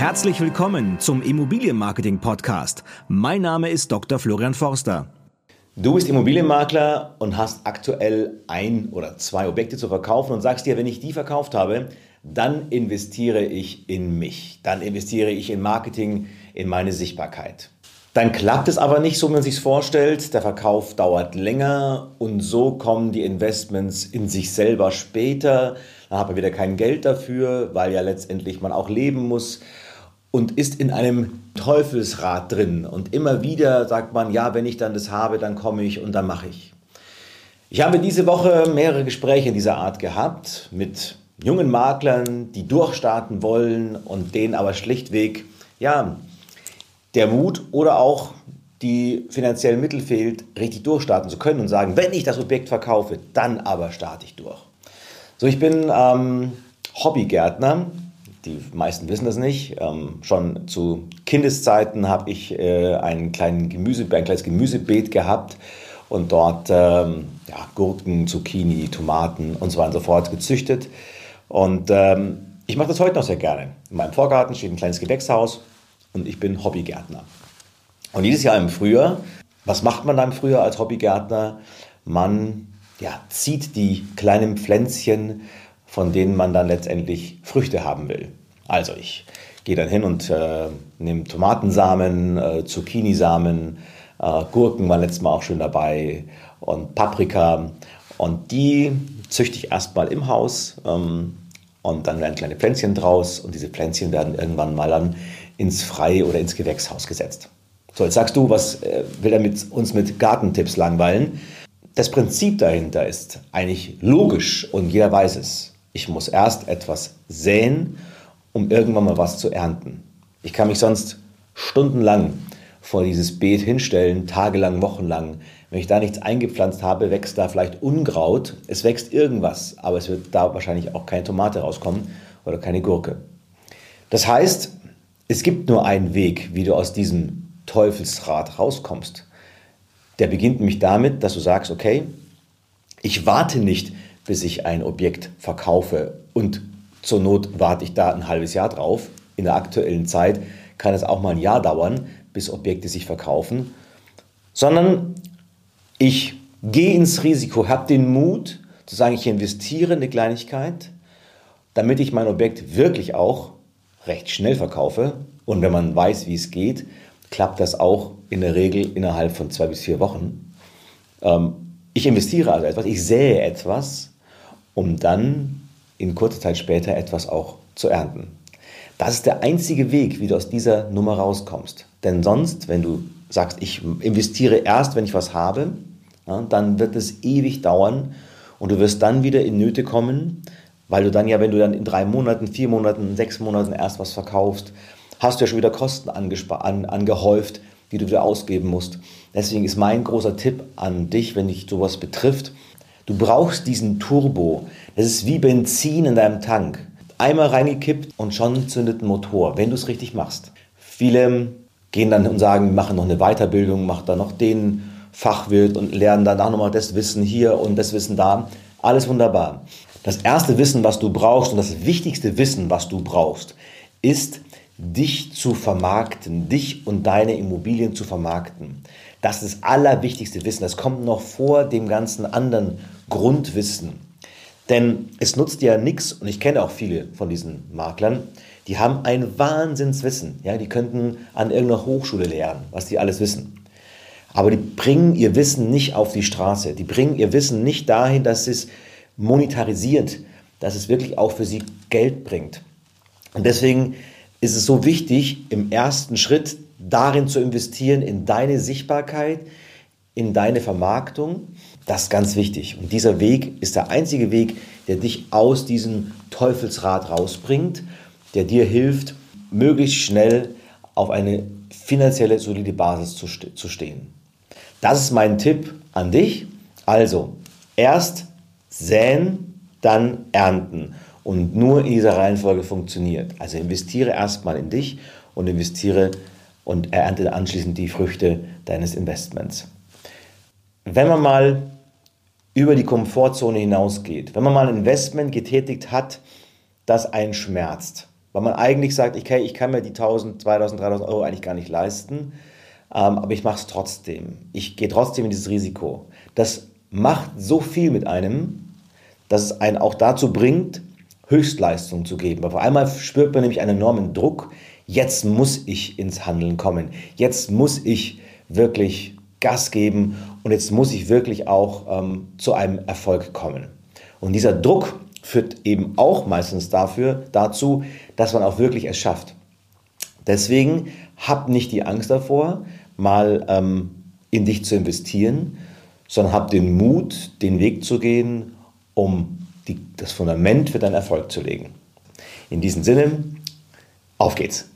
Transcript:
Herzlich willkommen zum Immobilienmarketing Podcast. Mein Name ist Dr. Florian Forster. Du bist Immobilienmakler und hast aktuell ein oder zwei Objekte zu verkaufen und sagst dir, wenn ich die verkauft habe, dann investiere ich in mich. Dann investiere ich in Marketing, in meine Sichtbarkeit. Dann klappt es aber nicht so, wie man sich vorstellt. Der Verkauf dauert länger und so kommen die Investments in sich selber später. Dann hat man wieder kein Geld dafür, weil ja letztendlich man auch leben muss und ist in einem Teufelsrad drin. Und immer wieder sagt man, ja, wenn ich dann das habe, dann komme ich und dann mache ich. Ich habe diese Woche mehrere Gespräche dieser Art gehabt mit jungen Maklern, die durchstarten wollen und denen aber schlichtweg, ja, der Mut oder auch die finanziellen Mittel fehlt, richtig durchstarten zu können und sagen, wenn ich das Objekt verkaufe, dann aber starte ich durch. So, ich bin ähm, Hobbygärtner. Die meisten wissen das nicht. Ähm, schon zu Kindeszeiten habe ich äh, einen kleinen Gemüse, ein kleines Gemüsebeet gehabt und dort ähm, ja, Gurken, Zucchini, Tomaten und so weiter und so fort gezüchtet. Und ähm, ich mache das heute noch sehr gerne. In meinem Vorgarten steht ein kleines Gewächshaus und ich bin Hobbygärtner. Und jedes Jahr im Frühjahr, was macht man da im Frühjahr als Hobbygärtner? Man ja, zieht die kleinen Pflänzchen, von denen man dann letztendlich Früchte haben will. Also ich gehe dann hin und äh, nehme Tomatensamen, äh, Zucchinisamen, äh, Gurken waren letztes Mal auch schön dabei und Paprika. Und die züchte ich erstmal im Haus ähm, und dann werden kleine Pflänzchen draus und diese Pflänzchen werden irgendwann mal dann ins Freie oder ins Gewächshaus gesetzt. So, jetzt sagst du, was äh, will er mit uns mit Gartentipps langweilen? Das Prinzip dahinter ist eigentlich logisch und jeder weiß es. Ich muss erst etwas säen, um irgendwann mal was zu ernten. Ich kann mich sonst stundenlang vor dieses Beet hinstellen, tagelang, wochenlang. Wenn ich da nichts eingepflanzt habe, wächst da vielleicht Unkraut. Es wächst irgendwas, aber es wird da wahrscheinlich auch keine Tomate rauskommen oder keine Gurke. Das heißt, es gibt nur einen Weg, wie du aus diesem Teufelsrad rauskommst. Der beginnt nämlich damit, dass du sagst, okay, ich warte nicht, bis ich ein Objekt verkaufe und zur Not warte ich da ein halbes Jahr drauf. In der aktuellen Zeit kann es auch mal ein Jahr dauern, bis Objekte sich verkaufen, sondern ich gehe ins Risiko, habe den Mut zu sagen, ich investiere eine Kleinigkeit, damit ich mein Objekt wirklich auch recht schnell verkaufe. Und wenn man weiß, wie es geht, klappt das auch in der Regel innerhalb von zwei bis vier Wochen. Ähm, ich investiere also etwas, ich sähe etwas, um dann in kurzer Zeit später etwas auch zu ernten. Das ist der einzige Weg, wie du aus dieser Nummer rauskommst. Denn sonst, wenn du sagst, ich investiere erst, wenn ich was habe, ja, dann wird es ewig dauern und du wirst dann wieder in Nöte kommen, weil du dann ja, wenn du dann in drei Monaten, vier Monaten, sechs Monaten erst was verkaufst, hast du ja schon wieder Kosten an, angehäuft, die du wieder ausgeben musst. Deswegen ist mein großer Tipp an dich, wenn dich sowas betrifft, du brauchst diesen Turbo. Das ist wie Benzin in deinem Tank. Einmal reingekippt und schon zündet ein Motor, wenn du es richtig machst. Viele gehen dann und sagen, machen noch eine Weiterbildung, machen dann noch den Fachwirt und lernen danach nochmal das Wissen hier und das Wissen da. Alles wunderbar. Das erste Wissen, was du brauchst und das wichtigste Wissen, was du brauchst, ist, dich zu vermarkten, dich und deine Immobilien zu vermarkten. Das ist das allerwichtigste Wissen. Das kommt noch vor dem ganzen anderen Grundwissen. Denn es nutzt ja nichts, und ich kenne auch viele von diesen Maklern, die haben ein Wahnsinnswissen. Ja, die könnten an irgendeiner Hochschule lernen, was die alles wissen. Aber die bringen ihr Wissen nicht auf die Straße. Die bringen ihr Wissen nicht dahin, dass es monetarisiert, dass es wirklich auch für sie Geld bringt. Und deswegen ist es so wichtig, im ersten Schritt darin zu investieren, in deine Sichtbarkeit, in deine Vermarktung. Das ist ganz wichtig. Und dieser Weg ist der einzige Weg, der dich aus diesem Teufelsrad rausbringt, der dir hilft, möglichst schnell auf eine finanzielle solide Basis zu, zu stehen. Das ist mein Tipp an dich. Also, erst säen, dann ernten. Und nur in dieser Reihenfolge funktioniert. Also investiere erstmal in dich und investiere und ernte anschließend die Früchte deines Investments. Wenn man mal über die Komfortzone hinausgeht, wenn man mal ein Investment getätigt hat, das einen schmerzt, Weil man eigentlich sagt, okay, ich kann mir die 1000, 2000, 3000 Euro eigentlich gar nicht leisten, ähm, aber ich mache es trotzdem. Ich gehe trotzdem in dieses Risiko. Das macht so viel mit einem, dass es einen auch dazu bringt, Höchstleistung zu geben. Auf einmal spürt man nämlich einen enormen Druck. Jetzt muss ich ins Handeln kommen. Jetzt muss ich wirklich Gas geben und jetzt muss ich wirklich auch ähm, zu einem Erfolg kommen. Und dieser Druck führt eben auch meistens dafür, dazu, dass man auch wirklich es schafft. Deswegen hab nicht die Angst davor, mal ähm, in dich zu investieren, sondern hab den Mut, den Weg zu gehen, um die, das Fundament für deinen Erfolg zu legen. In diesem Sinne, auf geht's!